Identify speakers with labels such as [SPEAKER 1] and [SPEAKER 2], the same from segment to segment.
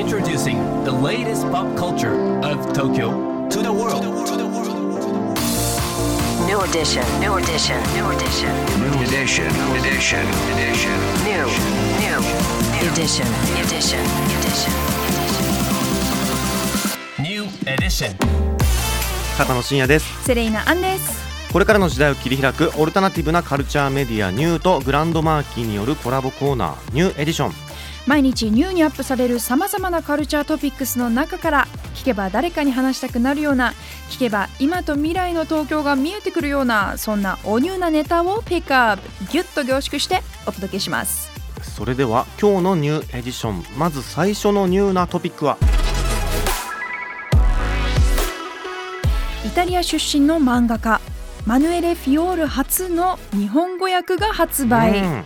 [SPEAKER 1] Introducing the latest pop culture of Tokyo to the world.
[SPEAKER 2] New edition, new edition, new edition,
[SPEAKER 3] New edition, new edition, edition.
[SPEAKER 2] new, new, edition, edition, edition.
[SPEAKER 1] New edition.
[SPEAKER 4] 高野真也です
[SPEAKER 5] セレイナアンです
[SPEAKER 4] これからの時代を切り開くオルタナティブなカルチャーメディアニューとグランドマーキーによるコラボコーナーニューエディション
[SPEAKER 5] 毎日ニューにアップされるさまざまなカルチャートピックスの中から聞けば誰かに話したくなるような聞けば今と未来の東京が見えてくるようなそんなおニューなネタをピックアップギュッと凝縮してお届けします。
[SPEAKER 4] それでは今日のニューエディションまず最初のニューなトピックは？
[SPEAKER 5] イタリア出身の漫画家マヌエレ・フィオール初の日本語訳が発売、
[SPEAKER 4] うん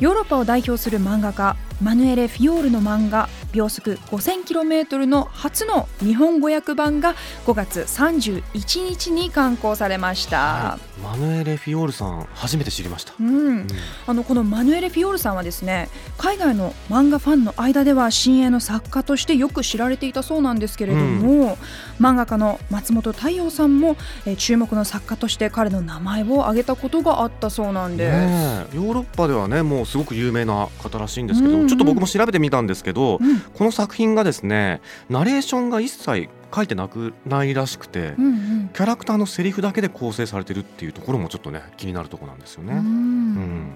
[SPEAKER 5] ヨーロッパを代表する漫画家マヌエレ・フィオールの漫画秒速 5000km の初の日本語訳版が5月31日に刊行されました、
[SPEAKER 4] マヌエレ・フィオールさん初めて知りました、
[SPEAKER 5] うん。
[SPEAKER 4] うん。
[SPEAKER 5] あのこのマヌエレ・フィオールさんはですね海外の漫画ファンの間では新鋭の作家としてよく知られていたそうなんですけれども、漫画家の松本太陽さんも、えー注目の作家として彼の名前を挙げたことがあったそうなんです。
[SPEAKER 4] ねえヨーロッパではねもうすごく有名な方らしいんですけど、
[SPEAKER 5] うん。うん
[SPEAKER 4] ちょっと僕も調べてみたんですけど、
[SPEAKER 5] うん。
[SPEAKER 4] この作品がですねナレーションが一切書いてなくないらしくて、
[SPEAKER 5] うんうん。
[SPEAKER 4] キャラクターのセリフだけで構成されてるっていうところもちょっとね気になるところなんですよね。
[SPEAKER 5] うん。
[SPEAKER 4] うん。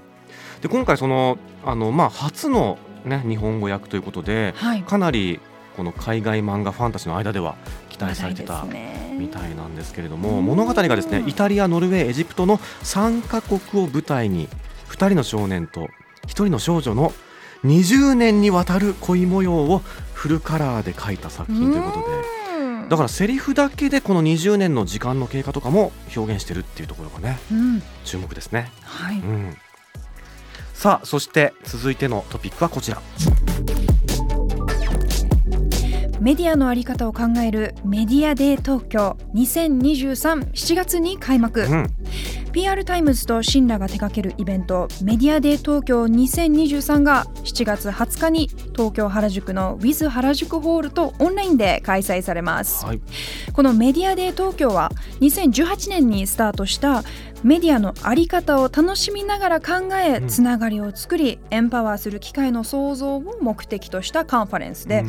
[SPEAKER 4] で今回そのあの、まあ、初の、ね、日本語訳ということで
[SPEAKER 5] はい。
[SPEAKER 4] かなりこの海外漫画ファンたちの間では期待されてたみたいなんですけれども
[SPEAKER 5] うん。
[SPEAKER 4] 物語がですねイタリアノルウェーエジプトの3カ国を舞台に2人の少年と1人の少女の20年にわたる恋模様をフルカラーで描いた作品ということで
[SPEAKER 5] うん。
[SPEAKER 4] だからセリフだけでこの20年の時間の経過とかも表現してるっていうところがね
[SPEAKER 5] うん。
[SPEAKER 4] 注目ですね。
[SPEAKER 5] はい、
[SPEAKER 4] うん、さあそして続いてのトピックはこちら。
[SPEAKER 5] メディアのあり方を考えるメディアデー東京20237月に開幕、
[SPEAKER 4] うん、
[SPEAKER 5] PR タイムズとシンラが手掛けるイベントメディアデー東京2023が7月20日に東京原宿の With 原宿ホールとオンラインで開催されます。
[SPEAKER 4] はい、
[SPEAKER 5] このメディアデー東京は2018年にスタートしたメディアのあり方を楽しみながら考え、
[SPEAKER 4] うん。
[SPEAKER 5] つながりを作りエンパワーする機会の創造を目的としたカンファレンスで、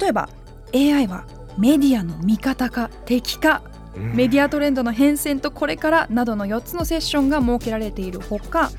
[SPEAKER 5] 例えば AI はメディアの味方か敵かメディアトレンドの変遷とこれからなどの4つのセッションが設けられているほか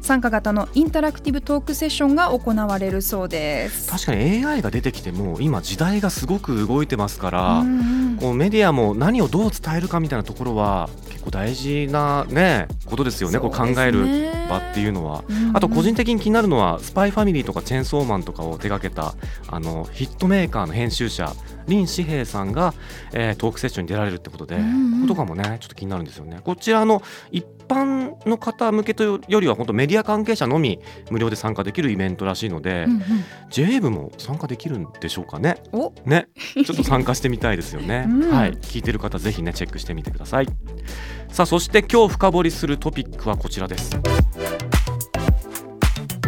[SPEAKER 5] 参加型のインタラクティブトークセッションが行われるそうです。
[SPEAKER 4] 確かに AI が出てきても今時代がすごく動いてますから、
[SPEAKER 5] うんうん
[SPEAKER 4] こうメディアも何をどう伝えるかみたいなところは結構大事なねことですよねこう考える場っていうのは。あと個人的に気になるのはスパイファミリーとかチェーンソーマンとかを手掛けたあのヒットメーカーの編集者林志平さんが、えートークセッションに出られるってことで、こことかもねちょっと気になるんですよね。こちらの一般の方向けというよりは本当メディア関係者のみ無料で参加できるイベントらしいので、
[SPEAKER 5] うんうん
[SPEAKER 4] JA 部も参加できるんでしょうかね。
[SPEAKER 5] お
[SPEAKER 4] ね、ちょっと参加してみたいですよね。
[SPEAKER 5] うん
[SPEAKER 4] はい、聞いてる方ぜひねチェックしてみてください。さあそして今日深掘りするトピックはこちらです。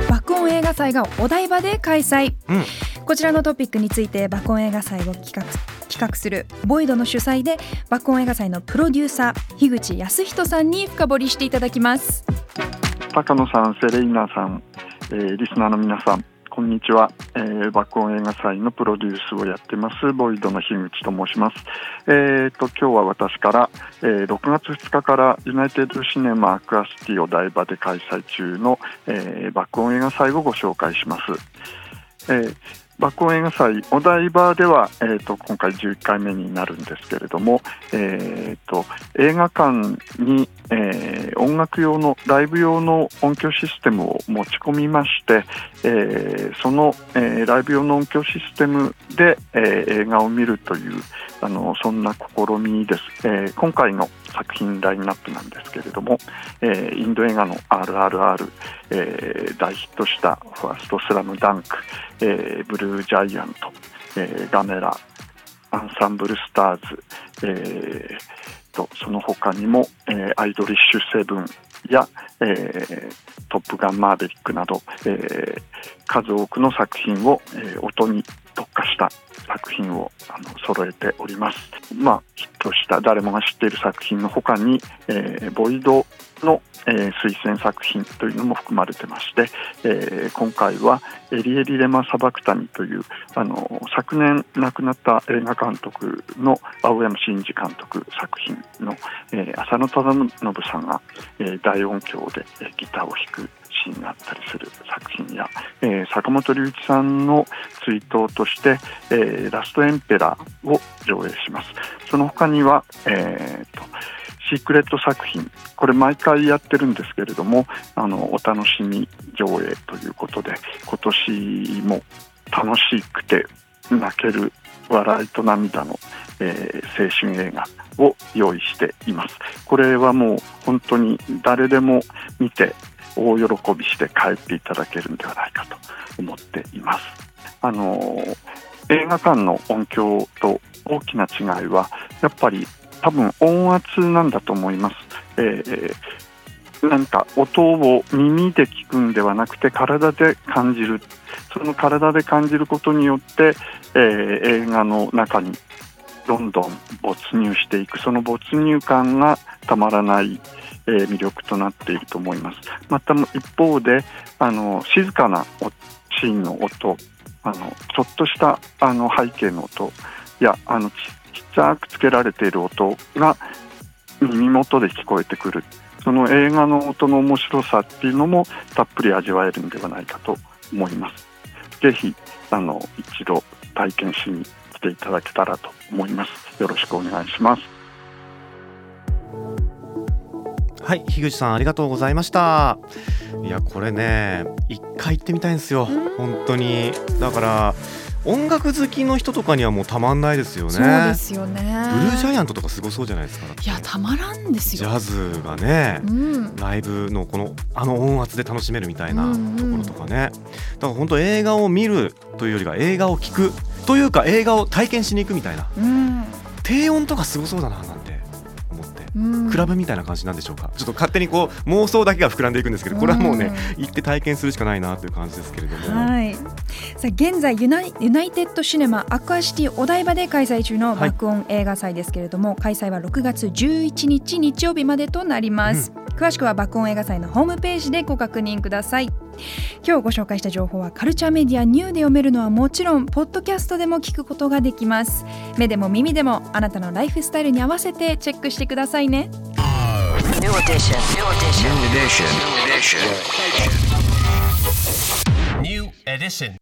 [SPEAKER 5] 爆音映画祭がお台場で開催、
[SPEAKER 4] うん
[SPEAKER 5] こちらのトピックについて爆音映画祭を企画企画するボイドの主催で爆音映画祭のプロデューサー樋口康人さんに深掘りしていただきます
[SPEAKER 6] 高野さん、セレイナさん、えーリスナーの皆さん、こんにちは、えー、爆音映画祭のプロデュースをやってます、ボイドの樋口と申します。えー、と、今日は私から、えー6月2日からユナイテッドシネマアクアシティお台場で開催中の、えー爆音映画祭をご紹介します。えー爆音映画祭お台場では、えー、と今回11回目になるんですけれども、えー、と映画館に、えー音楽用のライブ用の音響システムを持ち込みまして、えーその、えーライブ用の音響システムで、えー映画を見るというあのそんな試みです、えー今回の作品ラインナップなんですけれども、えーインド映画の RRR、えー大ヒットしたファーストスラムダンク、えーブルージャイアント、えーガメラアンサンブルスターズ、えーとその他にも、えーアイドリッシュセブンや、えートップガンマーヴェリックなど、えー数多くの作品を、えー音にした作品をあの揃えております。まあ、ヒットした誰もが知っている作品の他に、えー、ボイドの、えー、推薦作品というのも含まれてまして、えー、今回はエリエリ・レマ・サバクタミというあの昨年亡くなった映画監督の青山真司監督作品の、えー、浅野忠信さんが、え、大音響で、ギターを弾くシーンがあったりする作品や、えー、坂本龍一さんの追悼として、えー、ラストエンペラーを上映します。その他には、えーと、シークレット作品。これ毎回やってるんですけれどもあのお楽しみ上映ということで今年も楽しくて泣ける笑いと涙の、えー、青春映画を用意しています。これはもう本当に誰でも見て大喜びして帰っていただけるんではないかと思っています。あの映画館の音響と大きな違いはやっぱり多分音圧なんだと思います。えー、なんか音を耳で聞くんではなくて体で感じるその体で感じることによって、えー、映画の中にどんどん没入していくその没入感がたまらないえー、魅力となっていると思います。また一方であの静かなシーンの音あのちょっとしたあの背景の音やあのちっちゃくつけられている音が耳元で聞こえてくるその映画の音の面白さっていうのもたっぷり味わえるんではないかと思います。ぜひあの一度体験しに来ていただけたらと思います。よろしくお願いします。
[SPEAKER 4] はい樋口さんありがとうございましたいやこれね一回行ってみたいんですよ本当にだから音楽好きの人とかにはもうたまんないですよね。そう
[SPEAKER 5] ですよね。ブ
[SPEAKER 4] ルージャイアントとかすごそうじゃないですか。
[SPEAKER 5] いやたまらんです
[SPEAKER 4] よ。ジャズがね、うん、ライブのこのあの音圧で楽しめるみたいなところとかね。うんうん、だから本当映画を見るというよりは映画を聞くというか映画を体験しに行くみたいな。うん、低音とかすごそうだなクラブみたいな感じなんでしょうか？ちょっと勝手にこう妄想だけが膨らんでいくんですけどこれはもうね行って体験するしかないなという感じですけれども、はい、さ
[SPEAKER 5] あ現在ユナイユナイテッドシネマアクアシティお台場で開催中の爆音映画祭ですけれども、はい、開催は6月11日日曜日までとなります、うん、詳しくは爆音映画祭のホームページでご確認ください今日ご紹介した情報はカルチャーメディアニューで読めるのはもちろんポッドキャストでも聞くことができます目でも耳でもあなたのライフスタイルに合わせてチェックしてくださいね New edition. New edition. New edition. New edition. New edition.